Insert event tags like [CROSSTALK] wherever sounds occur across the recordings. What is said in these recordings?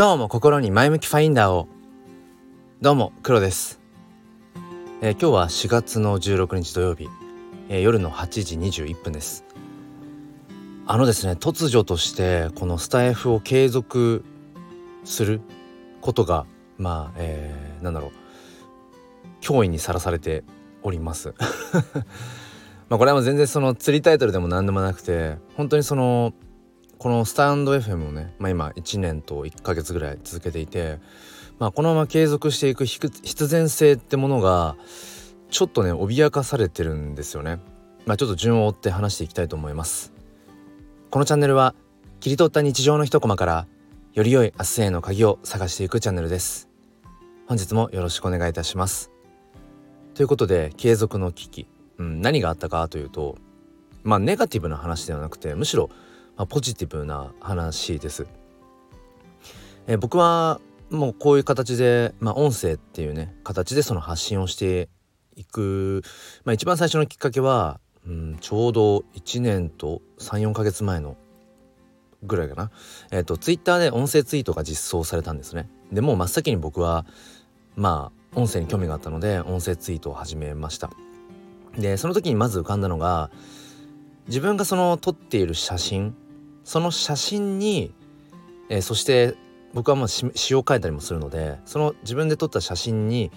今日も心に前向きファインダーを。どうも黒です、えー、今日は4月の16日土曜日、えー、夜の8時21分です。あのですね突如としてこのスタイフを継続することがまあ、えー、なんだろう。脅威にさらされております。[LAUGHS] まあこれはもう全然その釣りタイトルでも何でもなくて本当にそのこのスタンド FM をね、まあ、今1年と1ヶ月ぐらい続けていて、まあ、このまま継続していく必然性ってものがちょっとね脅かされてるんですよね。まあ、ちょっと順を追って話していきたいと思います。このチャンネルは切り取った日常の一コマからより良い明日への鍵を探していくチャンネルです。本日もよろしくお願いいたします。ということで継続の危機、うん、何があったかというとまあネガティブな話ではなくてむしろまあ、ポジティブな話です。え僕はもうこういう形で、まあ、音声っていうね形でその発信をしていく、まあ、一番最初のきっかけは、うん、ちょうど1年と34ヶ月前のぐらいかな、えーと、ツイッターで音声ツイートが実装されたんですね。でもう真っ先に僕はまあ音声に興味があったので音声ツイートを始めました。でその時にまず浮かんだのが自分がその撮っている写真その写真に、えー、そして僕はまあ詩を書いたりもするのでその自分で撮った写真に、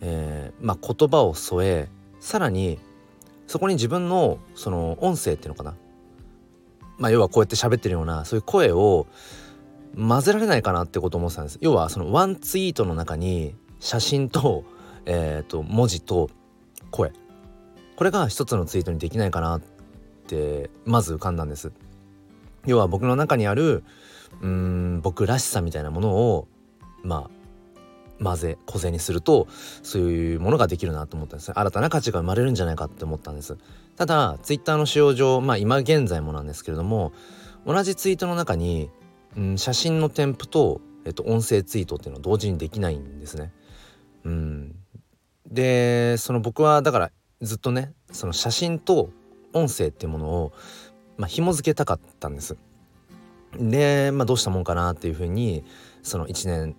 えー、まあ、言葉を添えさらにそこに自分のその音声っていうのかな。まあ要はこうやって喋ってるようなそういう声を混ぜられないかなってことを思ってたんです。要はそのワンツイートの中に写真と,、えー、と文字と声。これが一つのツイートにできないかなってまず浮かんだんです。要は僕の中にあるうん僕らしさみたいなものをまあ混ぜ小銭にするとそういうものができるなと思ったんです。ね新たな価値が生まれるんじゃないかって思ったんです。ただツイッターの使用上まあ今現在もなんですけれども同じツイートの中に、うん、写真の添付と、えっと、音声ツイートっていうのは同時にできないんですね。うん。でその僕はだからずっとねその写真と音声っていうものをまあ、紐付けたかったんです。で、まあ、どうしたもんかなっていうふうにその1年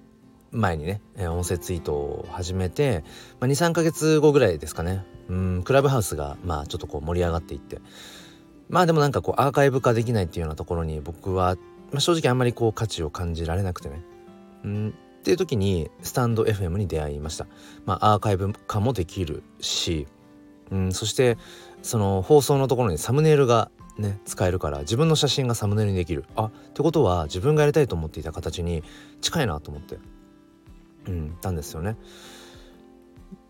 前にね、え音声ツイートを始めて、まあ、23ヶ月後ぐらいですかねうんクラブハウスがまあちょっとこう盛り上がっていってまあでもなんかこうアーカイブ化できないっていうようなところに僕は、まあ、正直あんまりこう価値を感じられなくてねうんっていう時にスタンド FM に出会いました。まあ、アーカイブ化もできるし、うん、そしてその放送のところにサムネイルがね使えるから自分の写真がサムネイルにできるあってことは自分がやりたいと思っていた形に近いなと思ってうんたんですよね。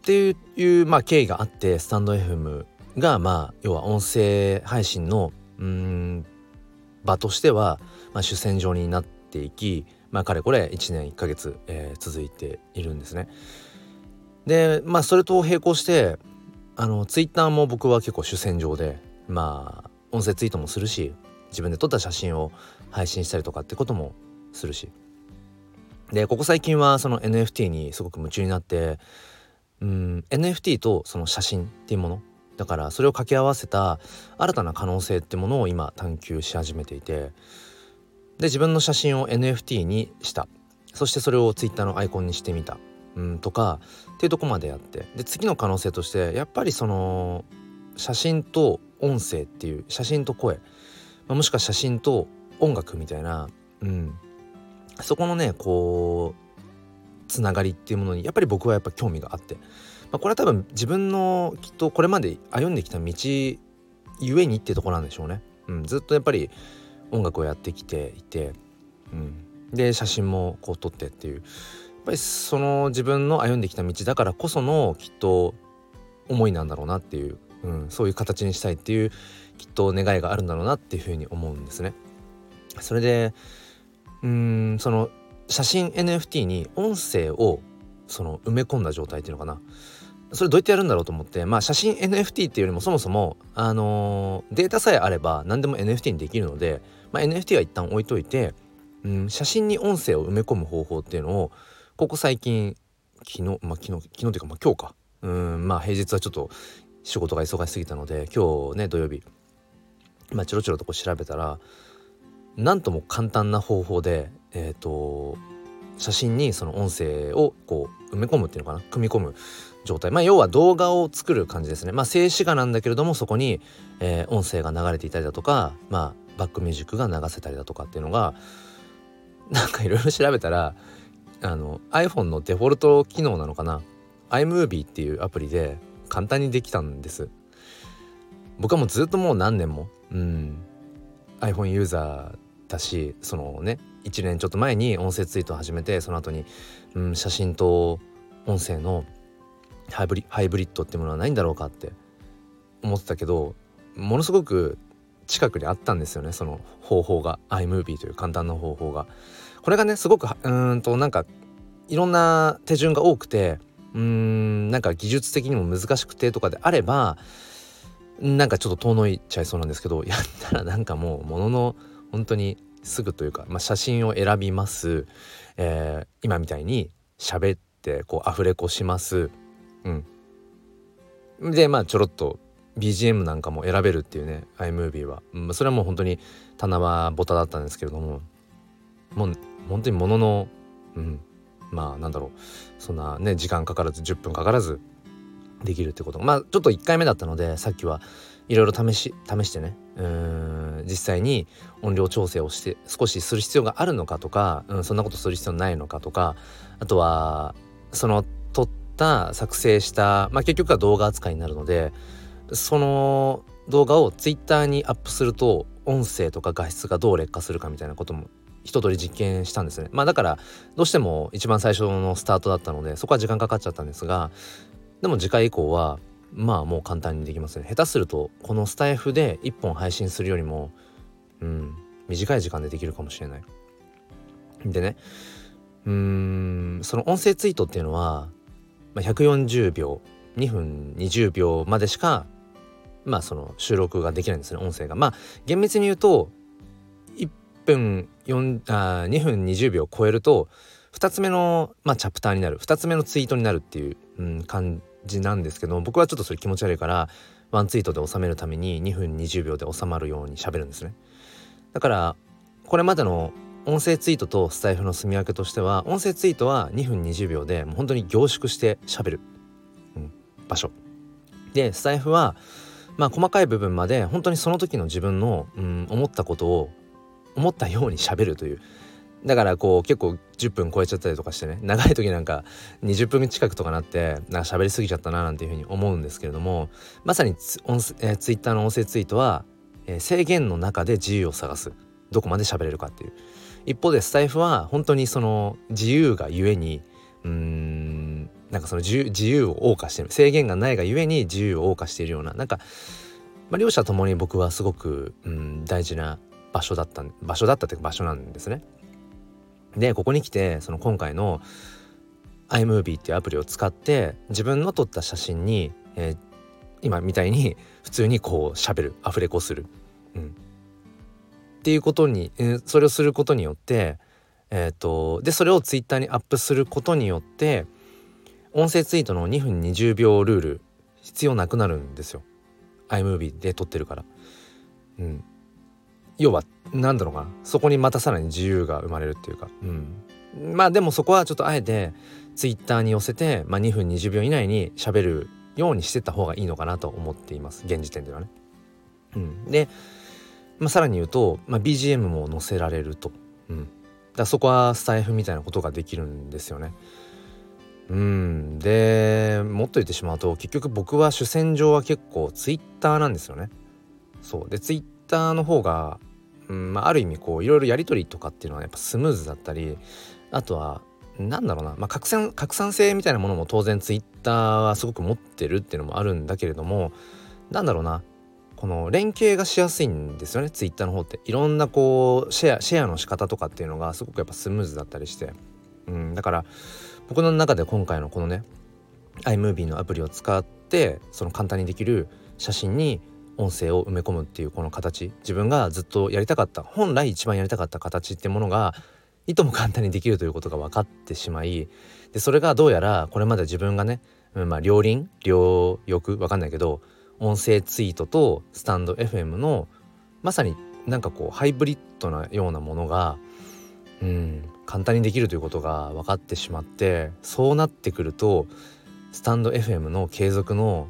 っていうまあ経緯があってスタンド FM がまあ要は音声配信のうん場としては、まあ、主戦場になっていきまあかれこれ1年1ヶ月、えー、続いているんですね。でまあそれと並行してあのツイッターも僕は結構主戦場でまあ音声ツイートもするし自分で撮った写真を配信したりとかってこともするし。でここ最近はその NFT にすごく夢中になってうん NFT とその写真っていうものだからそれを掛け合わせた新たな可能性ってものを今探求し始めていてで自分の写真を NFT にした。そしてそれを Twitter のアイコンにしてみた。うんとかっていうとこまでやって。で次の可能性としてやっぱりその写真と音声っていう写真と声、まあ、もしくは写真と音楽みたいな、うん、そこのねこうつながりっていうものにやっぱり僕はやっぱ興味があって、まあ、これは多分自分のきっとこれまで歩んできた道ゆえにってとこなんでしょうね、うん、ずっとやっぱり音楽をやってきていて、うん、で写真もこう撮ってっていう。やっぱりその自分の歩んできた道だからこそのきっと思いなんだろうなっていううん、そういう形にしたいっていうきっと願いがあるんだろうなっていうふうに思うんですね。それでうんその写真 NFT に音声をその埋め込んだ状態っていうのかなそれどうやってやるんだろうと思ってまあ写真 NFT っていうよりもそもそもあのー、データさえあれば何でも NFT にできるので、まあ、NFT は一旦置いといて、うん、写真に音声を埋め込む方法っていうのをここ最近昨日まあ昨日昨日というかまあ今日かうんまあ平日はちょっと仕事が忙しすぎたので今日ね土曜日まあちょろちょろとこう調べたらなんとも簡単な方法でえっ、ー、と写真にその音声をこう埋め込むっていうのかな組み込む状態。まあ要は動画を作る感じですね。まあ静止画なんだけれどもそこに、えー、音声が流れていたりだとかまあバックミュージックが流せたりだとかっていうのがなんかいろいろ調べたらあの iPhone のデフォルト機能なのかな。iMovie っていうアプリで簡単にできたんです僕はもうずっともう何年もうん iPhone ユーザーだしそのね1年ちょっと前に音声ツイートを始めてその後に、うん、写真と音声のハイブリハイブリッドってものはないんだろうかって思ってたけどものすごく近くにあったんですよねその方法が iMovie という簡単な方法が。これがねすごくうんとなんかいろんな手順が多くてうんなんか技術的にも難しくてとかであればなんかちょっと遠のいちゃいそうなんですけど [LAUGHS] やったらなんかもうものの本当にすぐというか、まあ、写真を選びます、えー、今みたいに喋ってこうアフレコします。うん。でまあちょろっと BGM なんかも選べるっていうね iMovie は、うん、それはもう本当に棚はボタだったんですけれどももう本当にもののうん。まあなんだろう。そんなね時間かからず10分かからずできるってこと。まあちょっと1回目だったのでさっきはいろいろ試し試してね。うん実際に音量調整をして少しする必要があるのかとか、うん、そんなことする必要ないのかとかあとはその撮った作成したまあ結局は動画扱いになるのでその動画をツイッターにアップすると音声とか画質がどう劣化するかみたいなことも一通り実験したんですね。まあだからどうしても一番最初のスタートだったのでそこは時間かかっちゃったんですがでも次回以降はまあもう簡単にできますね下手するとこのスタイフで1本配信するよりもうん短い時間でできるかもしれない。でねうーんその音声ツイートっていうのは、まあ、140秒2分20秒までしかまあその収録ができないんですね音声が。まあ厳密に言うと分4あ2分20秒超えると2つ目の、まあ、チャプターになる。2つ目のツイートになるっていう、うん、感じなんですけど僕はちょっとそれ気持ち悪いからワンツイートで収めるために2分20秒で収まるように喋るんですね。だからこれまでの音声ツイートとスタイフの住み分けとしては音声ツイートは2分20秒でもう本当に凝縮して喋る、うん、場所。でスタイフはまあ細かい部分まで本当にその時の自分の、うん、思ったことを思ったように喋るという。だからこう結構10分超えちゃったりとかしてね。長い時なんか20分近くとかなってなんか喋りすぎちゃったななんていうふうに思うんですけれども。まさにツ、えー、ツイッターの音声ツイートは、えー、制限の中で自由を探す。どこまで喋れるかっていう。一方でスタイフは本当にその自由がゆえにうんなんかその自由を謳歌してる。制限がないがゆえに自由を謳歌しているような。なんか、まあ、両者ともに僕はすごくうん大事な場所だった場所だったというか場所なんですね。でここに来てその今回の iMovie っていうアプリを使って自分の撮った写真に、えー、今みたいに普通にこう喋るアフレコする、うん、っていうことに、えー、それをすることによってえっ、ー、とでそれを Twitter にアップすることによって音声ツイートの2分20秒ルール必要なくなるんですよ iMovie で撮ってるから。うん、要は何だろうかな。そこにまたさらに自由が生まれるっていうか、うん、まあでもそこはちょっとあえてツイッターに寄せて、まあ、2分20秒以内に喋るようにしてた方がいいのかなと思っています。現時点ではね。うん、で、まあ、さらに言うと、まあ、BGM も載せられると、うん、だそこはスタイフみたいなことができるんですよね。うん、でもっと言ってしまうと結局僕は主戦場は結構ツイッターなんですよね。そう。でツイッターの方がうんまあ、ある意味こういろいろやり取りとかっていうのはやっぱスムーズだったりあとはなんだろうな、まあ、拡散拡散性みたいなものも当然ツイッターはすごく持ってるっていうのもあるんだけれどもなんだろうなこの連携がしやすいんですよねツイッターの方って。いろんなこうシェアシェアの仕方とかっていうのがすごくやっぱスムーズだったりして、うん、だから僕の中で今回のこのね iMovie のアプリを使ってその簡単にできる写真に音声を埋め込むっていうこの形。自分がずっとやりたかった本来一番やりたかった形ってものがいとも簡単にできるということが分かってしまいでそれがどうやらこれまで自分がね、うん、まあ両輪両翼分かんないけど音声ツイートとスタンド FM のまさになんかこうハイブリッドなようなものがうん簡単にできるということが分かってしまってそうなってくるとスタンド FM の継続の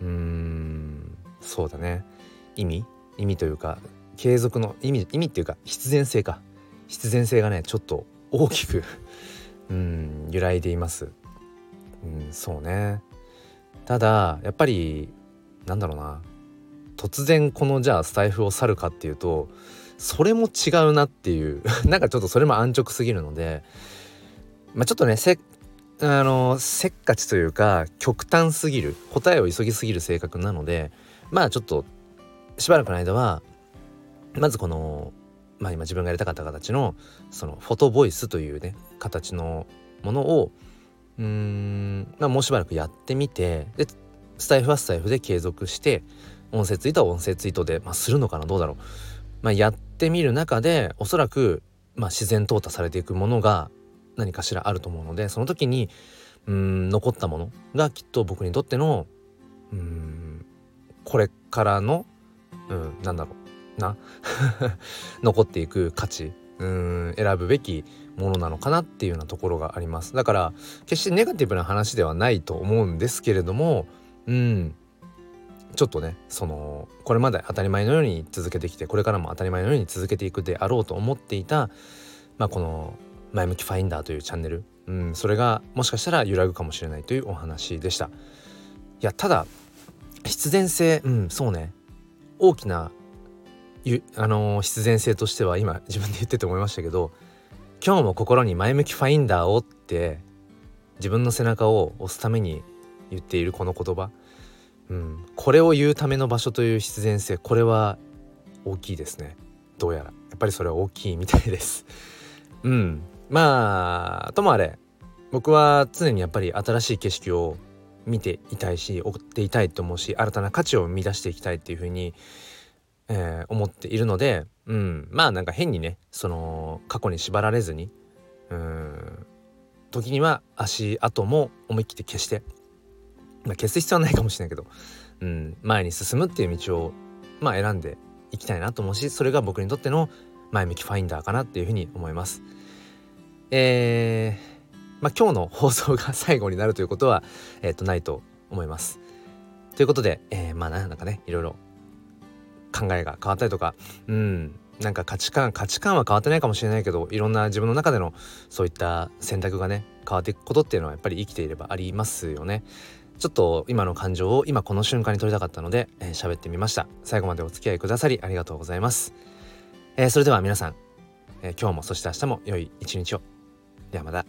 うーんそうだね。意味？意味というか継続の意味意味っていうか必然性か。必然性がねちょっと大きく [LAUGHS] うん揺らいでいます。うんそうね。ただやっぱりなんだろうな。突然このじゃあスタイフを去るかっていうとそれも違うなっていう。[LAUGHS] なんかちょっとそれも安直すぎるのでまあちょっとねせあのせっかちというか極端すぎる。答えを急ぎすぎる性格なのでまあちょっとしばらくの間はまずこのまあ今自分がやりたかった形のそのフォトボイスというね形のものをうーんまあもうしばらくやってみてでスタイフはスタイフで継続して音声ツイートは音声ツイートで、まあ、するのかなどうだろう、まあ、やってみる中でおそらく、まあ、自然淘汰されていくものが何かしらあると思うのでその時にうん残ったものがきっと僕にとってのうんこれからの、うん、なんだろうな [LAUGHS] 残っていく価値うん選ぶべきものなのかなっていうようなところがありますだから決してネガティブな話ではないと思うんですけれどもうんちょっとねそのこれまで当たり前のように続けてきてこれからも当たり前のように続けていくであろうと思っていた、まあ、この「前向きファインダー」というチャンネル、うん、それがもしかしたら揺らぐかもしれないというお話でした。いやただ必然性うん。そうね。大きなあのー、必然性としては今自分で言ってて思いましたけど今日も心に前向きファインダーをって自分の背中を押すために言っているこの言葉、うん、これを言うための場所という必然性これは大きいですね。どうやら。やっぱりそれは大きいみたいです。うん。まあともあれ僕は常にやっぱり新しい景色を見ていたいし追っていたいと思うし新たな価値を生み出していきたいっていうふうに、えー、思っているので、うん、まあなんか変にねその過去に縛られずにうん。時には足跡も思い切って消してまあ、消す必要はないかもしれないけど、うん、前に進むっていう道を、まあ、選んでいきたいなと思うしそれが僕にとっての前向きファインダーかなっていうふうに思います。えー、まあ、今日の放送が最後になるということは、えー、とないと思います。ということで、えー、まあなんかねいろいろ考えが変わったりとかうんなんか価値観価値観は変わってないかもしれないけどいろんな自分の中でのそういった選択がね変わっていくことっていうのはやっぱり生きていればありますよね。ちょっと今の感情を今この瞬間に撮りたかったので喋、えー、ってみました最後までお付き合いくださりありがとうございます、えー、それでは皆さん、えー、今日もそして明日も良い一日をではまた